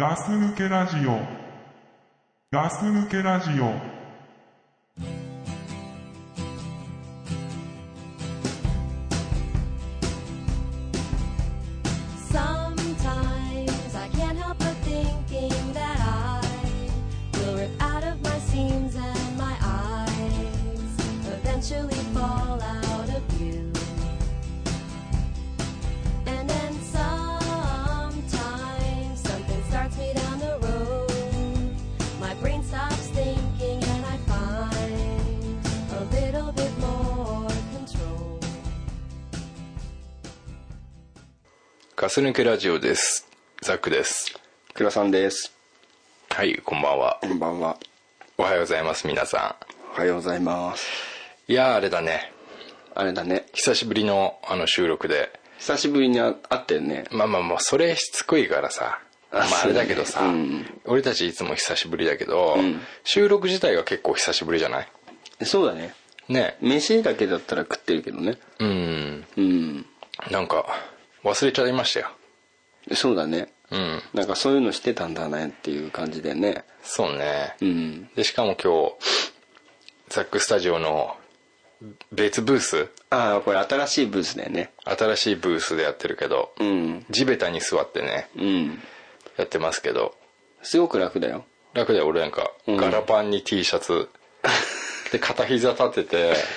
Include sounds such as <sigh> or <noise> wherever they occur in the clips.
ガス抜けラジオ。ガス抜けラジオ。 Sometimes I can't help but thinking that I will rip out of my seams and my eyes eventually ガス抜けラジオです。ザックです。倉さんです。はいこんばんは。こんばんは。おはようございます皆さおはようございます。んいやーあれだね。あれだね。久しぶりのあの収録で。久しぶりに会ったよね。まあまあまあそれしつこいからさ。あまああれだけどさ、そうね。俺たちいつも久しぶりだけど、ん。収録自体が結構久しぶりじゃない？そうだね。ね。飯だけだったら食ってるけどね。うん。うん。なんか忘れちゃいましたよ。そうだね。うん。なんかそういうのしてたんだねっていう感じでね。そうね、うん。でしかも今日ザックスタジオの別ブース？ああこれ新しいブースだよね。新しいブースでやってるけど、うん。地べたに座ってねうん。やってますけど。すごく楽だよ。楽で俺なんかうん。ガラパンに T シャツ、<laughs> で片膝立てて。<laughs>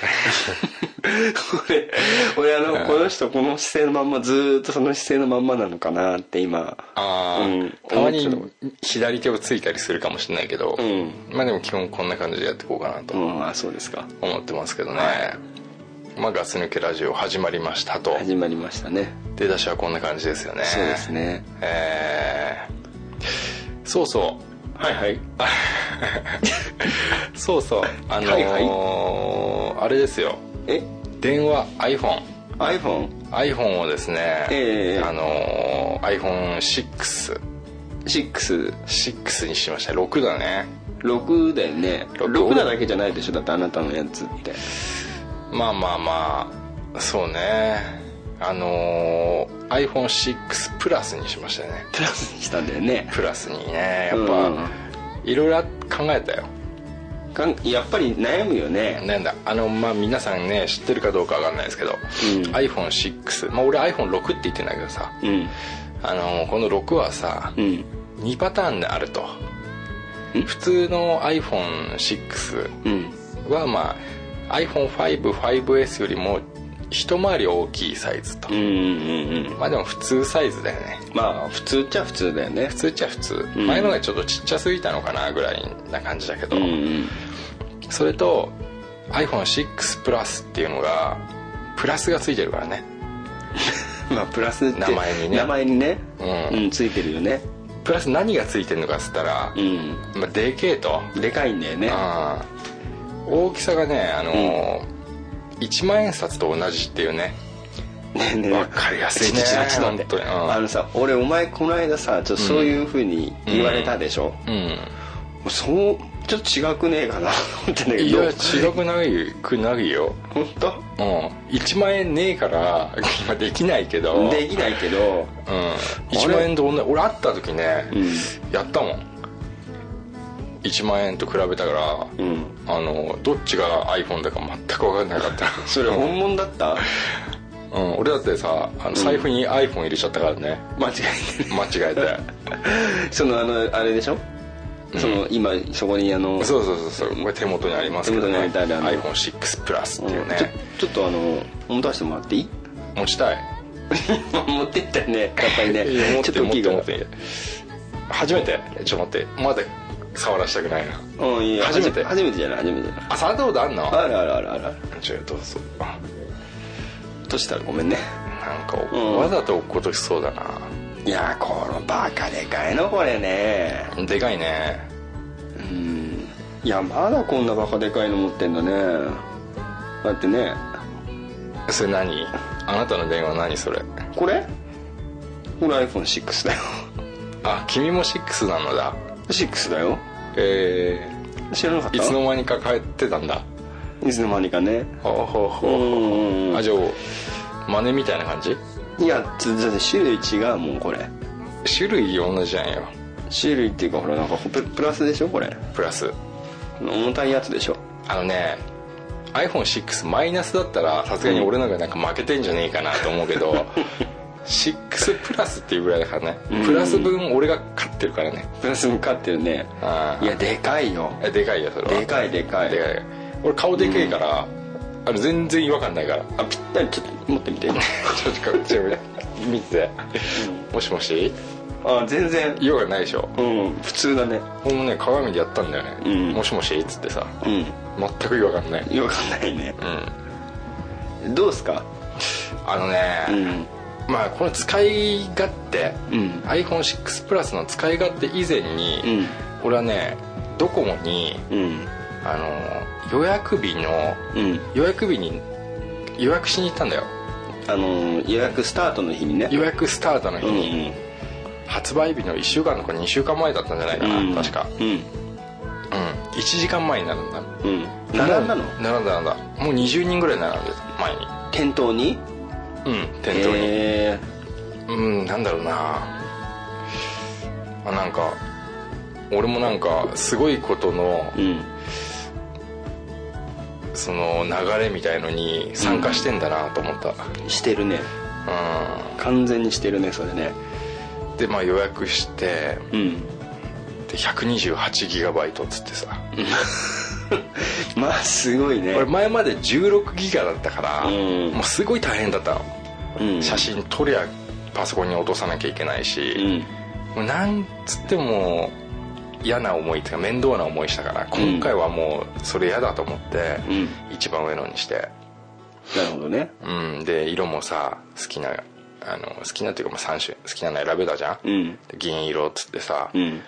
俺俺あのこの人この姿勢のまんまずーっとその姿勢のまんまなのかなって今。あー、うん。たま思に左手をついたりするかもしれないけど、うん。まあでも基本こんな感じでやっていこうかなとうん。あそうですか。思ってますけどね、はまあガス抜けラジオ始まりましたと。始まりましたね。出だしはこんな感じですよね。そうですね。えー。そうそうはいはい。<laughs> そうそう。あのーはいあれですよ。え？電話 iPhone iPhone? をですね、ええあのー iPhone66 6 6にしました。6だね。6だよね。六。6なだけじゃないでしょ？だってあなたのやつって。まあまあまあ。そうねあのー iPhone6 プラスにしましたね。プラスにしたんだよね。プラスにね。やっうん。ぱいろいろ考えたよ。かんやっぱり悩むよね。なんだあのまあ皆さんね知ってるかどうかわかんないですけど、ん。iPhone6 まあ俺 iPhone6 って言ってんだけどさうん。あのこの6はさ、うん。2パターンであると。普通の iPhone6 うん。はまあ iPhone55S よりも一回り大きいサイズと、うんうんうんまあでも普通サイズだよね。まあ普通っちゃ普通だよね。普通っちゃ普通、ん。前のがちょっとちっちゃすぎたのかなぐらいな感じだけど、うんうん。それと iPhone6 プラスっていうのがプラスがついてるからね。<laughs> まあプラスって名前にね。名前にね。うん。うんついてるよね。プラス何がついてるのかっつったら、うん。まあ、でけえと。でかいんだよね。大きさがねあのー1万円札と同じっていうね。ねえねえ。わかりやすいね。ちちょっと待っあのさ俺お前この間さちょっとそういうふうに言われたでしょ？うん。そうちょっと違くねえかなと思ってんだけど。いや違くないくないよ。本当？うん。1万円ねえから <laughs> 今できないけど。できないけど。うん。1万円と同じ俺会った時ね、うん。やったもん1万円と比べたから、うん。あのどっちが iPhone だか全く分かんなかった。<laughs> それ本物だった？<laughs> うん、俺だってさあの財布に iPhone 入れちゃったからね、間違えて。間違えて。<laughs> そのあのあれでしょ？その今そこにあのそうそうそうそう。これ手元にありますけどね。にあるあの。iPhone6 プラスっていううん。ね、ちょっとあの持たせてもらっていい？持ちたい。持ってったよねやっぱりね。ちょっと大きいか初めて？ちょっと待って。まだ触らしたくないな。うんいいや初めて？初めてじゃない？初めてじゃない？あ触ったことあんの？あるあるあるある。ちょどう。ぞあとしたらごめんね。なんか、うん。わざと落っことしそうだな。いやこのバカでかいのこれね。でかいね。うん。いやまだこんなバカでかいの持ってんだね。だってね。それ何？あなたの電話何それ？これ？これ iPhone6 だよ。あ君も6なのだ6だよ。え知らなかった？ー、いつの間にか帰ってたんだ。いつの間にかね。ほうほうほあじゃあ真似みたいな感じ？いや種類違うもんこれ。種類同じじゃんよ種類っていうかほらなんかププラスでしょこれ。プラス。重たいやつでしょ。あのね iPhone6 マイナスだったらさすがに俺なんかなんか負けてんじゃねえかなと思うけど <laughs> 6プラスっていうぐらいだからね。うん。プラス分俺が勝ってるからね。プラス向かってるね。いやでかいよ。えでかいよそれは。でかいでかい。でかい俺顔でかいから、あの全然違和感ないから。あぴったりちょっと持ってみて。<laughs> ちょっとこっち見て。もしもし？あ全然。違和感ないでしょ？うん。普通だね。俺もね鏡でやったんだよね、うん。もしもし？っつってさ。うん。全く違和感ない。違和感ないね。うん。どうすか？あのね、うんまあこの使い勝手、うん。iPhone6 プラスの使い勝手以前に、うん。俺はねドコモにうん。あの予約日のうん。予約日に予約しに行ったんだよ。あのー予約スタートの日にね。予約スタートの日うんに、発売日の1週間とか2週間前だったんじゃないかな、うん。確か。うん。うん。1時間前になるんだ。うん。並んだの？並んだ並んだ。もう20人ぐらい並んでた前に。店頭に？うん店頭に、えうんなんだろうな。あなんか俺もなんかすごいことのーうん。その流れみたいのに参加してんだなと思った。してるね。う完全にしてるねそれね。んでまあ予約してうん。で 128GB っつってさ <laughs> まあすごいね。俺前まで16ギガだったからうん。もうすごい大変だったの。うん。写真撮りゃパソコンに落とさなきゃいけないし、うん。もうなんつっても嫌な思いっていうか面倒な思いしたから今回はもうそれ嫌だと思って、うん。一番上のにして。なるほどね。うん。で色もさ好きなあの好きなっていうかまあ3種好きなの選べたじゃん、うん。で銀色っつってさ、うん。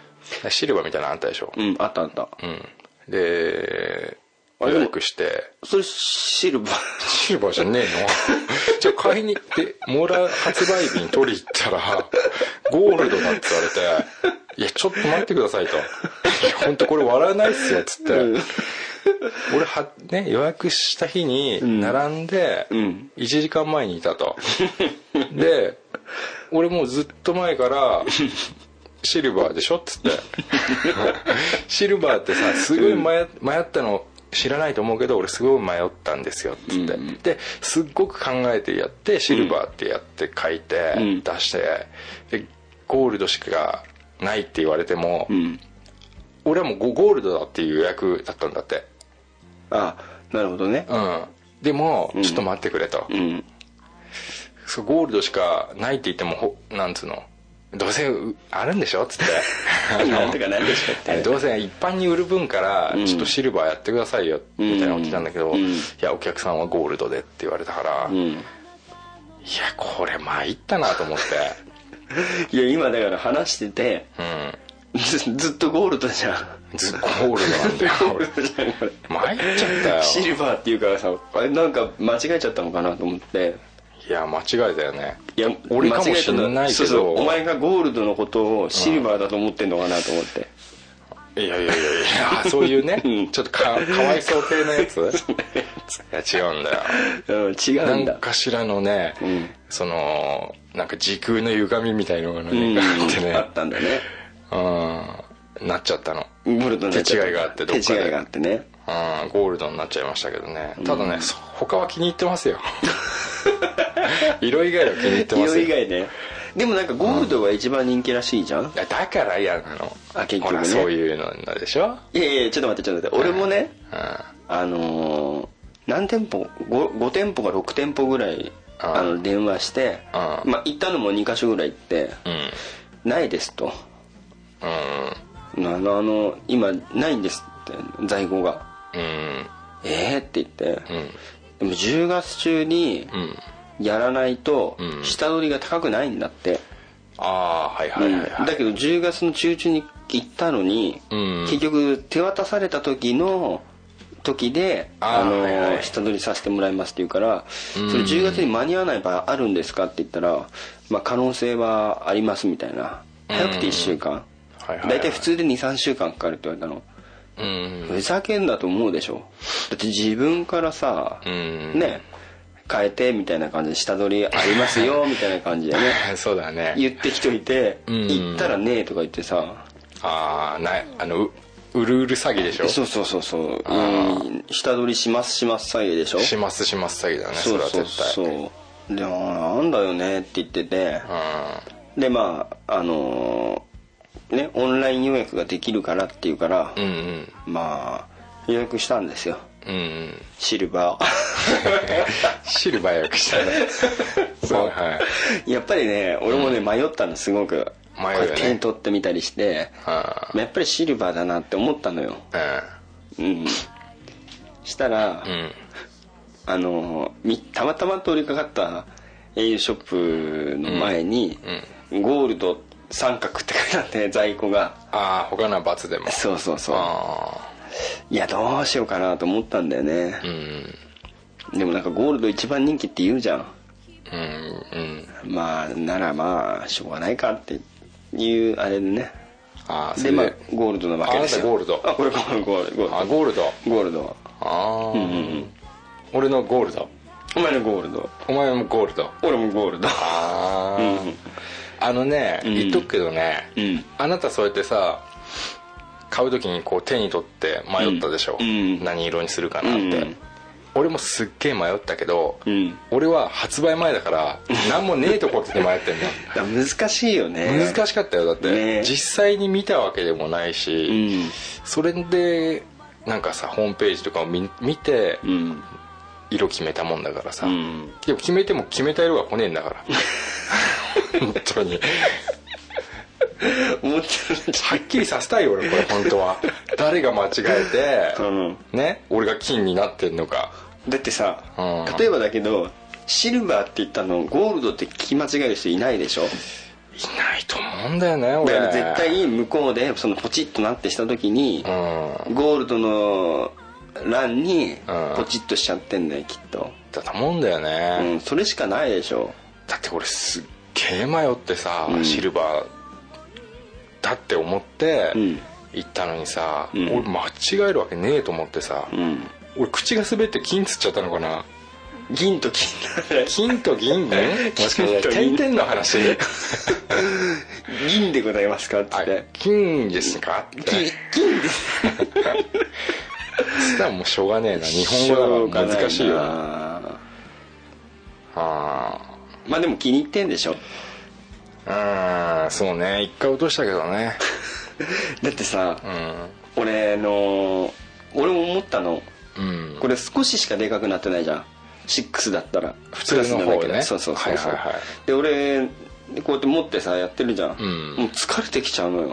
シルバーみたいなのあったでしょ。うんあったあった。うんで予約して。それシルバー。シルバーじゃねえの？<laughs> じゃあ買いに行ってもらう発売日に取り行ったらゴールドだって言われて「いやちょっと待ってください」と「本当これ笑わないっすよ」っつって、うん。俺はね予約した日に並んでうん。1時間前にいたと、で俺もうずっと前から <laughs> シルバーでしょ？っつって。シルバーってさすごい迷迷ったの知らないと思うけど俺すごい迷ったんですよっつって、うんですっごく考えてやってシルバーってやって書いてうん。出してでゴールドしかないって言われても、うん。俺はもうゴゴールドだっていう予約だったんだって。あなるほどね。うん。でもうん。ちょっと待ってくれと、うん。そうゴールドしかないって言ってもほなんつうの？どうせうあるんでしょ？っつって。<laughs> なんとかなんでしょって。どうせ一般に売る分からうん。ちょっとシルバーやってくださいよみたいなこと言ったんだけど、うん。いやお客さんはゴールドでって言われたから、いやうんこれ参ったなと思って。<laughs> いや今だから話しててうずずっとゴールドじゃん。んずゴールドなんだよ。<laughs> 俺参っちゃったよ。シルバーっていうからさあれなんか間違えちゃったのかなと思っていや間違いだよね。いや俺かもしんないけど。そうそうお前がゴールドのことをシルバーだと思ってんのかなと思って。いやいやいやいやそういうね、<laughs> うん。ちょっとかかわいそう系のやつ？<laughs> いや違うんだよ。うん違うんだ。何かしらのね、うん。そのなんか時空の歪みみたいのがね、うん。あってね。あったんだね。うん。なっちゃったの。ゴールド手違いがあってどっかで。手違いがあってね。うん。ゴールドになっちゃいましたけどね。ただね、そ他は気に入ってますよ <laughs> <laughs> 色以外は気に入ってます色よ以外ね。でもなんかゴールドが一番人気らしいじゃん、いやだから嫌なの。あ結局ね。そういうのでしょ？いやいやちょっと待ってちょっと待って。俺もねうん。あのー何店舗？5, 5店舗か6店舗ぐらいああの電話してあまあ行ったのも2か所ぐらい行ってうん「ないです」と。うん「あのあの今ないんです」って在庫が。うん「えー?」って言って。うん。でも10月中にうんやらないとうん。下取りが高くないんだって、ああはいはいはいはい、だけど10月の中旬に行ったのに、うん。結局手渡された時の時であの、はいはい。下取りさせてもらいますって言うから、うん。それ10月に間に合わない場合あるんですかって言ったら、まあ、可能性はありますみたいな。早くて1週間、はいはいはい。大体普通で23週間かかるって言われたの、うん。ふざけんなと思うでしょ。だって自分からさ、うん。ね変えてみたいな感じで下取りありますよ <laughs> みたいな感じでね。<laughs> そうだね。言ってきといて、うん。行ったらねえとか言ってさ。ああないあのううるうる詐欺でしょ？そうそうそうそう。うん下取りしますします詐欺でしょ？しますします詐欺だねそれはそうそう絶対そう。でもなんだよねって言ってて。でまああのーねオンライン予約ができるからって言うから、うんうん。まあ予約したんですようんうん。シルバー。<laughs> シルバー予約したね。そうはい。やっぱりね俺もね、迷ったのすごく。迷うよね。手に取ってみたりして。あやっぱりシルバーだなって思ったのよ。あうん。したら、うん。うんあのみたまたま通りかかった au ショップの前に、ゴールド三角って書いてあって在庫が。ああ他のは罰でも。そうそうそう。あいやどうしようかなと思ったんだよね。あ、うん。でもなんかゴールド一番人気って言うじゃん。うんうん。まあならまあしょうがないかっていうあれでね。ああそでまあゴールドなわけですよあゴールド。あこれゴールドゴールド。ゴールドあゴールド。ゴールド。ああ俺のゴールド。お前のゴールド。お前もゴールド。俺もゴールド。ああ、うん。あのねん。言っとくけどね、うん。あなたそうやってさ買う時にこう手に取って迷ったでしょ、うん。何色にするかなって、うん。俺もすっげえ迷ったけど、うん。俺は発売前だから <laughs> 何もねえとこって迷ってんだ難しいよね。難しかったよだって、ね。実際に見たわけでもないし、うん。それでなんかさホームページとかを見見てうん色決めたもんだからさ、うん。でも決めても決めた色が来ねえんだから。<laughs> 本当に思ってはっきりさせたいよ俺これ本当は。<laughs> 誰が間違えて、うん。ね俺が金になってんのか。だってさうん。例えばだけどシルバーって言ったのゴールドって聞き間違える人いないでしょ？いないと思うんだよねだ俺から絶対向こうでそのポチッとなってした時にうん。ゴールドの欄にうん。ポチッとしちゃってんだよきっと。だと思うんだよね、うんそれしかないでしょ。だって俺すっげえ迷ってさ、うん。シルバーだって思ってうん。行ったのにさ、うん。俺間違えるわけねえと思ってさ、うん。俺口が滑って金つっちゃったのかな？銀と金金と銀ね。もしかして金と銀。点々の話。銀でございますか？って。金ですか？って金銀です。<laughs> そしたらもうしょうがねえな。日本語だから難しいよな。なあ。まあでも気に入ってんでしょーうんそうね。一回落としたけどね。<laughs> だってさう俺あの俺も思ったの。んうん。これ少ししかでかくなってないじゃん。6だったら。普通の方ね。だけど。そうそうそうそう、はいはいはい。で俺こうやって持ってさやってるじゃん、ん。もう疲れてきちゃうのよ。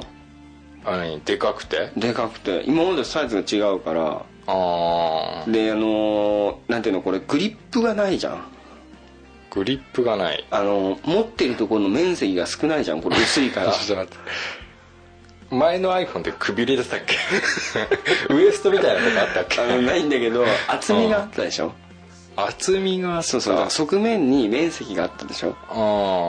あ何でかくて？でかくて。今までとサイズが違うから。ああであのーなんていうのこれグリップがないじゃんグリップがない。あのー持ってるところの面積が少ないじゃん。これ薄いから。<laughs> ちょっと待って。前の iPhone ってくびれてたっけ？<laughs> ウエストみたいなとこあったっけ？あのないんだけど厚みがあったでしょ？厚みがそうそう側面に面積があったでしょ。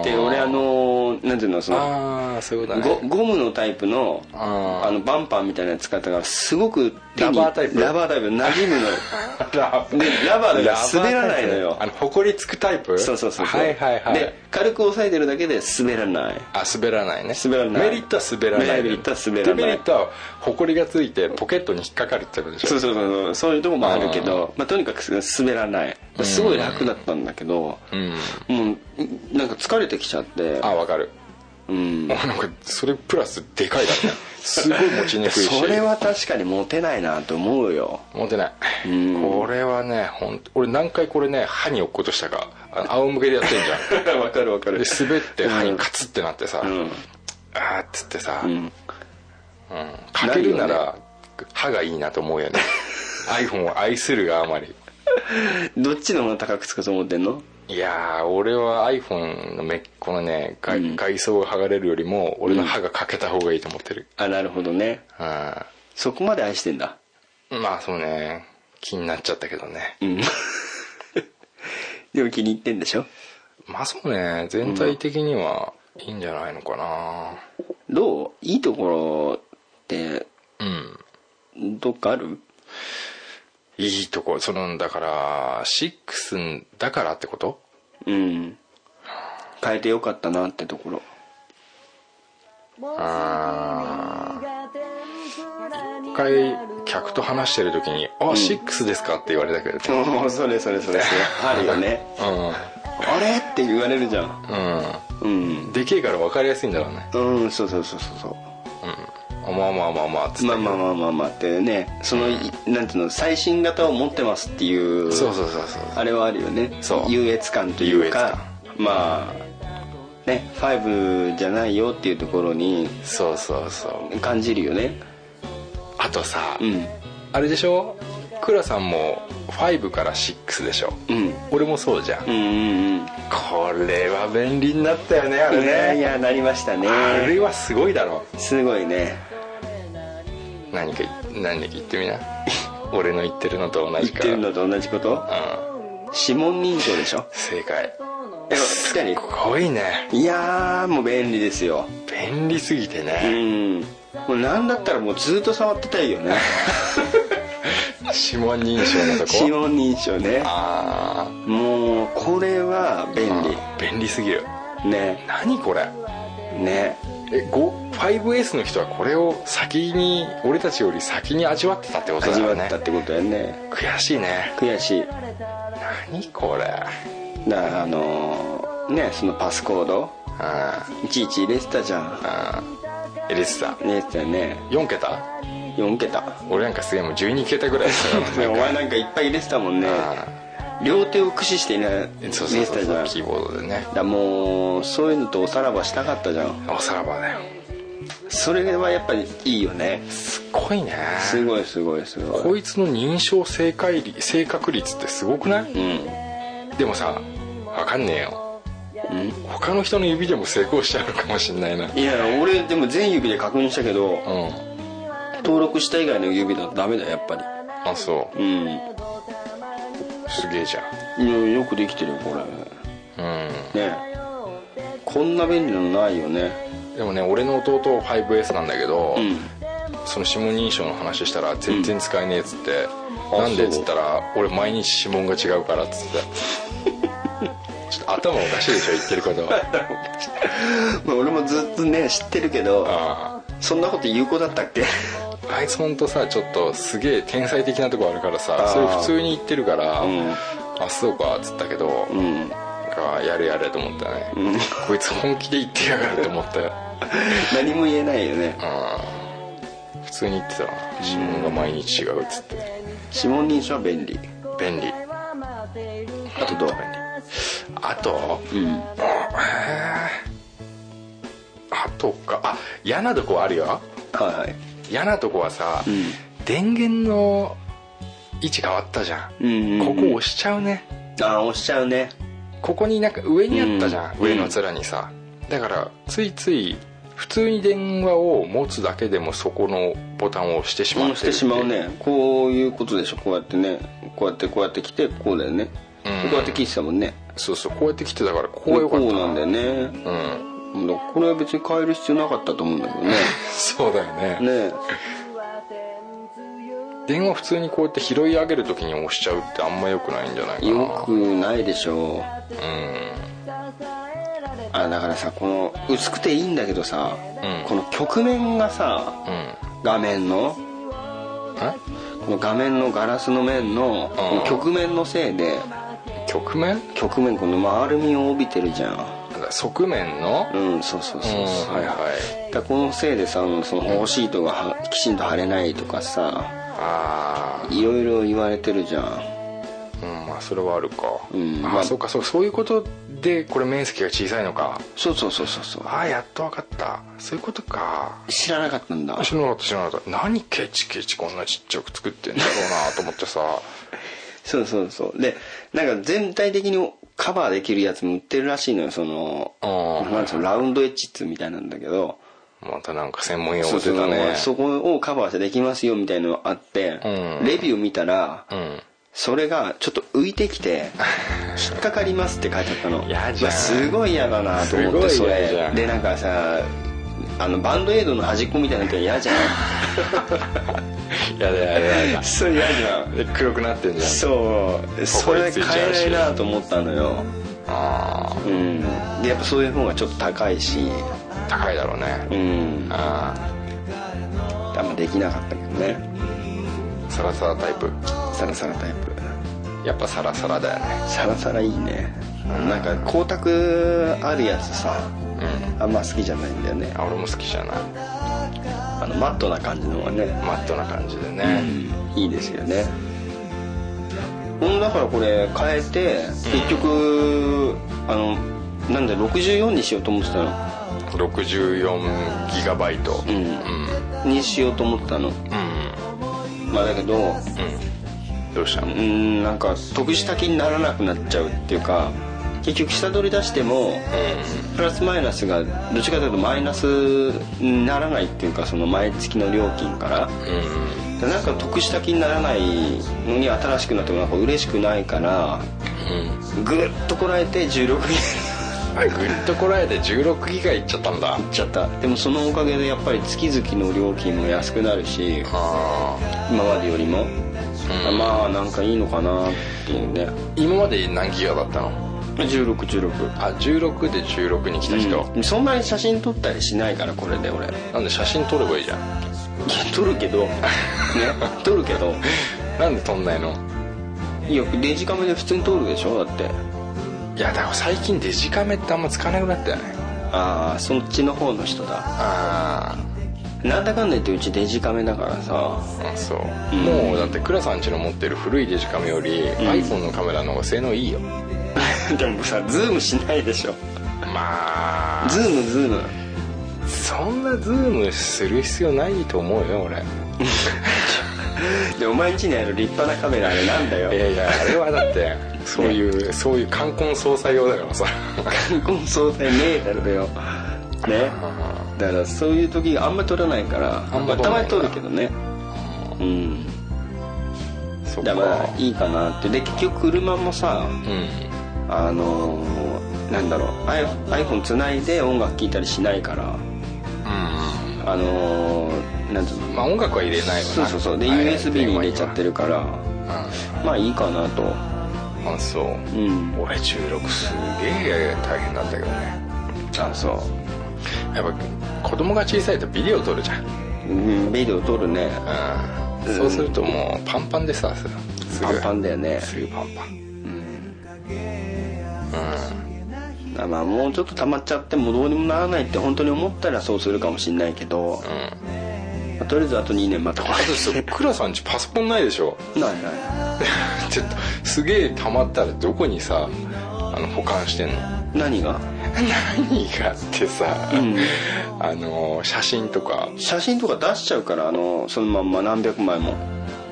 で俺あのーなんていうのそのああそういうことだね。ゴゴムのタイプのあのバンパーみたいなの使ったからすごくラバータイプ？ラバータイプ馴染むの。よ <laughs> ラでラバーだから滑らないのよ。あのほこりつくタイプ？そうそうそうそう。はいはいはい。で軽く押さえてるだけで滑らない。あ滑らないね。滑らない。メリットは滑らないメリットは滑らない。デメリットはほこりがついてポケットに引っかかるってことでしょ？そうそうそうそう。いうとこもあるけどまあ、とにかく滑らないすごい楽だったんだけどうんもうなんか疲れてきちゃって。あわかる。うん。なんかそれプラスでかいからねすごい持ちにくいし。<laughs> それは確かにモテないなと思うよ。持てない。うん。これはねほん俺何回これね歯に落っことしたか仰向けでやってんじゃん。<laughs> わかるわかる。で滑って歯にカツってなってさ、うん。あーっつってさ、ううん。んかけるなら歯がいいなと思うよね。<laughs> iPhone を愛するがあまり <laughs> どっちの方が高くつくと思ってんの？いやー俺は iPhone のめこのね外,、うん。外装が剥がれるよりも俺の歯が欠けた方がいいと思ってる、あなるほどね。うん。そこまで愛してんだ？まあそうね。気になっちゃったけどね。うん。<laughs> でも気に入ってんでしょ？まあそうね。全体的にはいいんじゃないのかな。どう？いいところってうん。どっかある？いいとこそのだから6だからってこと？うん。変えてよかったなってところ。あ回客と話してる時に「あシックスですか?」って言われたけどね。<laughs> それそれそれあるよね。うあれ？って言われるじゃん。んうん。うん。でけえから分かりやすいんだろうね。うんそうそうそうそうそう。あまあまあまあまあっまあまあまあまあまあってねその、いなんていうの最新型を持ってますっていうそうそうそうそうあれはあるよねそう優越感というかまあね5じゃないよっていうところにそうそうそう感じるよねあとさ、うんあれでしょ倉さんも5から6でしょうん俺もそうじゃん、うんうんうんこれは便利になったよねあれいやいやなりましたねあれはすごいだろすごいね何か何か言ってみな。<laughs> 俺の言ってるのと同言っじかてるのと同じこと？うん。指紋認証でしょ？正解。すごいね。いやーもう便利ですよ。便利すぎてうねん。もうなんだったらもうずっと触ってたいよね。<laughs> 指紋認証のとこ？指紋認証ね。あもうこれは便あ便利すぎる。利ね。何これ？ねえ 5S の人はこれを先に俺たちより先に味わってたってことだ味わよねったってことやね。悔しいね。悔しい。何これ。だからあのーねそのパスコード。あいちいち入れてたじゃん。あエリスさん入れてたよね。4桁？4桁。俺なんかすげえもう12桁ぐらいですねよ。<laughs> お前なんかいっぱい入れてたもんね。あ両手を駆使してねそう入そうそう。れてたじゃんキーボードでね。だもうそういうのとおさらばしたかったじゃん。おさらばだよ。それはやっぱりいいよね。すっごいね。すごいすごいすごい。こいつの認証正解率正確率ってすごくない？うん。でもさわかんねえよ。他の人の指でも成功しちゃうかもしんないな。いや俺でも全指で確認したけどうん。登録した以外の指だとダメだよやっぱり。あそう。うんすげえじゃいやよくできてるよこれ。んうん。ね。こんな便利なのないよね。でもね俺の弟 5S なんだけど、うん。その指紋認証の話したら全然使えねえっつって、あなんでっつったら俺毎日指紋が違うからっつって。<laughs> ちょっと頭おかしいでしょ言ってること。<laughs> まあ俺もずっとね知ってるけどあ。そんなこと言う子だったっけ？ああいつほんとさちょっとすげえ天才的なとこあるからさそれ普通に言ってるから、うん。あそうかっつったけど、うん。なやるやると思ったね、うん。こいつ本気で言ってやがると思ったよ。<laughs> 何も言えないよね。うん。普通に言ってたな指紋が毎日違うっつって。指紋認証は便利。便利。あとどう？便利あと？うん。あとか。あ嫌なとこあるよ。はいはい嫌なとこはさ、うん。電源の位置変わったじゃん、うんうんうん。ここ押しちゃうね。ああ押しちゃうね。ここになんか上にあったじゃん、うん。上の面にさ。だからついつい普通に電話を持つだけでもそこのボタンを押してしまってる押してしまうね。こういうことでしょ。こうやってね。こうやってこうやって来てこうだよね、うん。こうやって聞いてたもんね。そうそう。こうやって来てたからここがよかったこうなんだよね。うんだからこれは別に変える必要なかったと思うんだけどね。<laughs> そうだよね。ね。電話普通にこうやって拾い上げる時に押しちゃうってあんま良くないんじゃないかな。よくないでしょう。うん。あだからさこの薄くていいんだけどさ、うん。この曲面がさうん。画面のえ？この画面のガラスの面のこの曲面のせいで曲面？曲面この丸みを帯びてるじゃんだ側面の？うんそうそうそうそう、うんはいはい。だこのせいでさその保護シートがはきちんと貼れないとかさあいろいろ言われてるじゃん。あうんまあそれはあるか、うんまあああ。そうかそうそういうことでこれ面積が小さいのか。そうそうそうそうそう。ああやっと分かった。そういうことか。知らなかったんだ。知らなかった知らなかった。何ケチケチこんなちっちゃく作ってんだろうなと思ってさ。<laughs> そうそうそう。でなんか全体的にカバーできるやつも売ってるらしいのよそのうんなんつうのラウンドエッジっつうみたいなんだけど。またなんか専門用語そうそう出たねそこをカバーしてできますよみたいなのあって、うん。レビュー見たら、うん。それがちょっと浮いてきて <laughs> 引っかかりますって書いてあったの。嫌じゃん。まあすごい嫌だなと思ってすそれ。でなんかさあのバンドエイドの端っこみたいなの嫌じゃん。やだやだやだそれ嫌じゃん。で黒くなってんじゃん。そうそれ変えないなと思ったのよ。あうん。でやっぱそういう方がちょっと高いし。あ高いだろうね。うん。あでもはできなかったけどね。サラサラタイプ。サラサラタイプ。やっぱサラサラだよね。サラサラいいね。なんか光沢あるやつさうん。あんま好きじゃないんだよね。あ俺も好きじゃない。あのマットな感じのがね。マットな感じでね、いいですよね。うんだからこれ変えて結局あのなんだ64にしようと思ってたの。64ギガバイト。うん。うん。にしようと思ってたの。うん。まあだけどうん。どうしたうのんなんか得した気にならなくなっちゃうっていうか結局下取り出してもプラスマイナスがどっちかというとマイナスにならないっていうかその毎月の料金から。うなんか得した気にならないのに新しくなってもなんか嬉しくないからうん。ぐっとこらえて16ギあぐっとこらえて16ギガいっちゃったんだ。ガいっちゃった。でもそのおかげでやっぱり月々の料金も安くなるしあ今までよりも、うん。まあなんかいいのかなっていうね。ー今まで何ギガだったの？1616あ16で16に来た人、うん。そんなに写真撮ったりしないからこれで俺。いなんで写真撮ればいいじゃん。や <laughs> 撮るけど。<laughs> ね。撮るけど。<laughs> なんで撮んないの？いやデジカメで普通に撮るでしょ？だって。いやだから最近デジカメってあんま使わなくなったよね。ああそっちの方の人だ。あなんだかんだ言ってうちデジカメだからさ。あそう、うん。もうだって倉さんちの持ってる古いデジカメより、iPhone のカメラの方が性能いいよ <laughs> でもさズームしないでしょ。まあ。ズームズーム。そんなズームする必要ないと思うよ俺。<laughs> でお前んちにある立派なカメラあれなんだよ。いやいやあれはだって <laughs> そういう、そういう冠婚葬祭用だからさ。冠婚葬祭メータルだよ。ね。だからそういう時あんま撮らないからあんま撮たまらないんだに撮るけどね。うん。そだからいいかなって。で結局車もさうんあのーなんだろう iPhone つないで音楽聴いたりしないから。うあのーなんつうの？んまあ音楽は入れないわな。そうそうそう。ではい。USB に入れちゃってるから。うまあいいかなと。んあそう。うん。俺16すげえ大変だったけどね。あそう。やっぱ子供が小さいとビデオ撮るじゃん。うんビデオ撮るね。うん。そうするともうパンパンでさすぐ。パンパンだよね。すぐパンパンあまあもうちょっと溜まっちゃってもどうにもならないって本当に思ったらそうするかもしんないけど、うん。まあとりあえずあと2年待ってこあとさ <laughs> クラさんちパソコンないでしょ？ないない。<laughs> ちょっとすげえ溜まったらどこにさあの保管してんの？何が？何がってさ、うん。あの写真とか。写真とか出しちゃうからあのそのまんま何百枚も